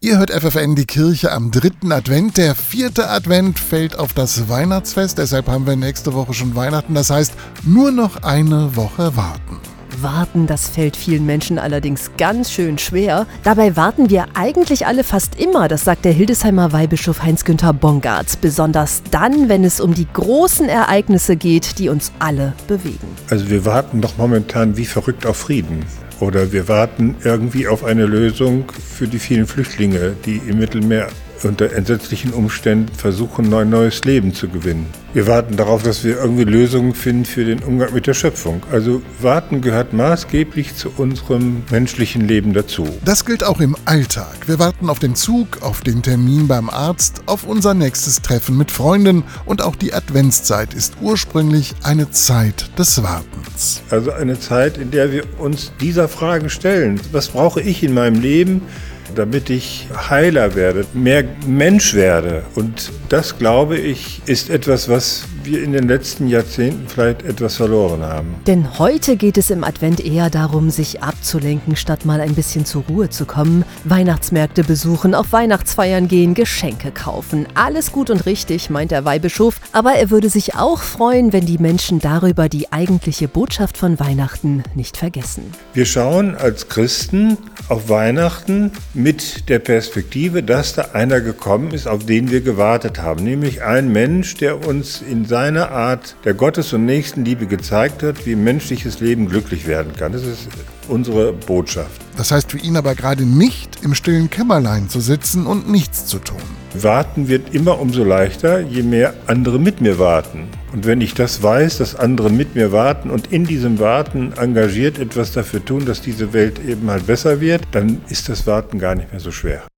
Ihr hört FFN die Kirche am dritten Advent. Der vierte Advent fällt auf das Weihnachtsfest. Deshalb haben wir nächste Woche schon Weihnachten. Das heißt, nur noch eine Woche warten. Warten, das fällt vielen Menschen allerdings ganz schön schwer. Dabei warten wir eigentlich alle fast immer, das sagt der Hildesheimer Weihbischof Heinz-Günther Bongartz. Besonders dann, wenn es um die großen Ereignisse geht, die uns alle bewegen. Also wir warten doch momentan wie verrückt auf Frieden. Oder wir warten irgendwie auf eine Lösung für die vielen Flüchtlinge, die im Mittelmeer unter entsetzlichen Umständen versuchen, ein neues Leben zu gewinnen. Wir warten darauf, dass wir irgendwie Lösungen finden für den Umgang mit der Schöpfung. Also warten gehört maßgeblich zu unserem menschlichen Leben dazu. Das gilt auch im Alltag. Wir warten auf den Zug, auf den Termin beim Arzt, auf unser nächstes Treffen mit Freunden und auch die Adventszeit ist ursprünglich eine Zeit des Wartens. Also eine Zeit, in der wir uns dieser Fragen stellen. Was brauche ich in meinem Leben? Damit ich heiler werde, mehr Mensch werde. Und das, glaube ich, ist etwas, was wir in den letzten Jahrzehnten vielleicht etwas verloren haben. Denn heute geht es im Advent eher darum, sich abzulenken, statt mal ein bisschen zur Ruhe zu kommen. Weihnachtsmärkte besuchen, auf Weihnachtsfeiern gehen, Geschenke kaufen. Alles gut und richtig, meint der Weihbischof. Aber er würde sich auch freuen, wenn die Menschen darüber die eigentliche Botschaft von Weihnachten nicht vergessen. Wir schauen als Christen auf Weihnachten mit der Perspektive, dass da einer gekommen ist, auf den wir gewartet haben. Nämlich ein Mensch, der uns in seinem seine Art der Gottes- und Nächstenliebe gezeigt hat, wie menschliches Leben glücklich werden kann. Das ist unsere Botschaft. Das heißt für ihn aber gerade nicht, im stillen Kämmerlein zu sitzen und nichts zu tun. Warten wird immer umso leichter, je mehr andere mit mir warten. Und wenn ich das weiß, dass andere mit mir warten und in diesem Warten engagiert etwas dafür tun, dass diese Welt eben halt besser wird, dann ist das Warten gar nicht mehr so schwer.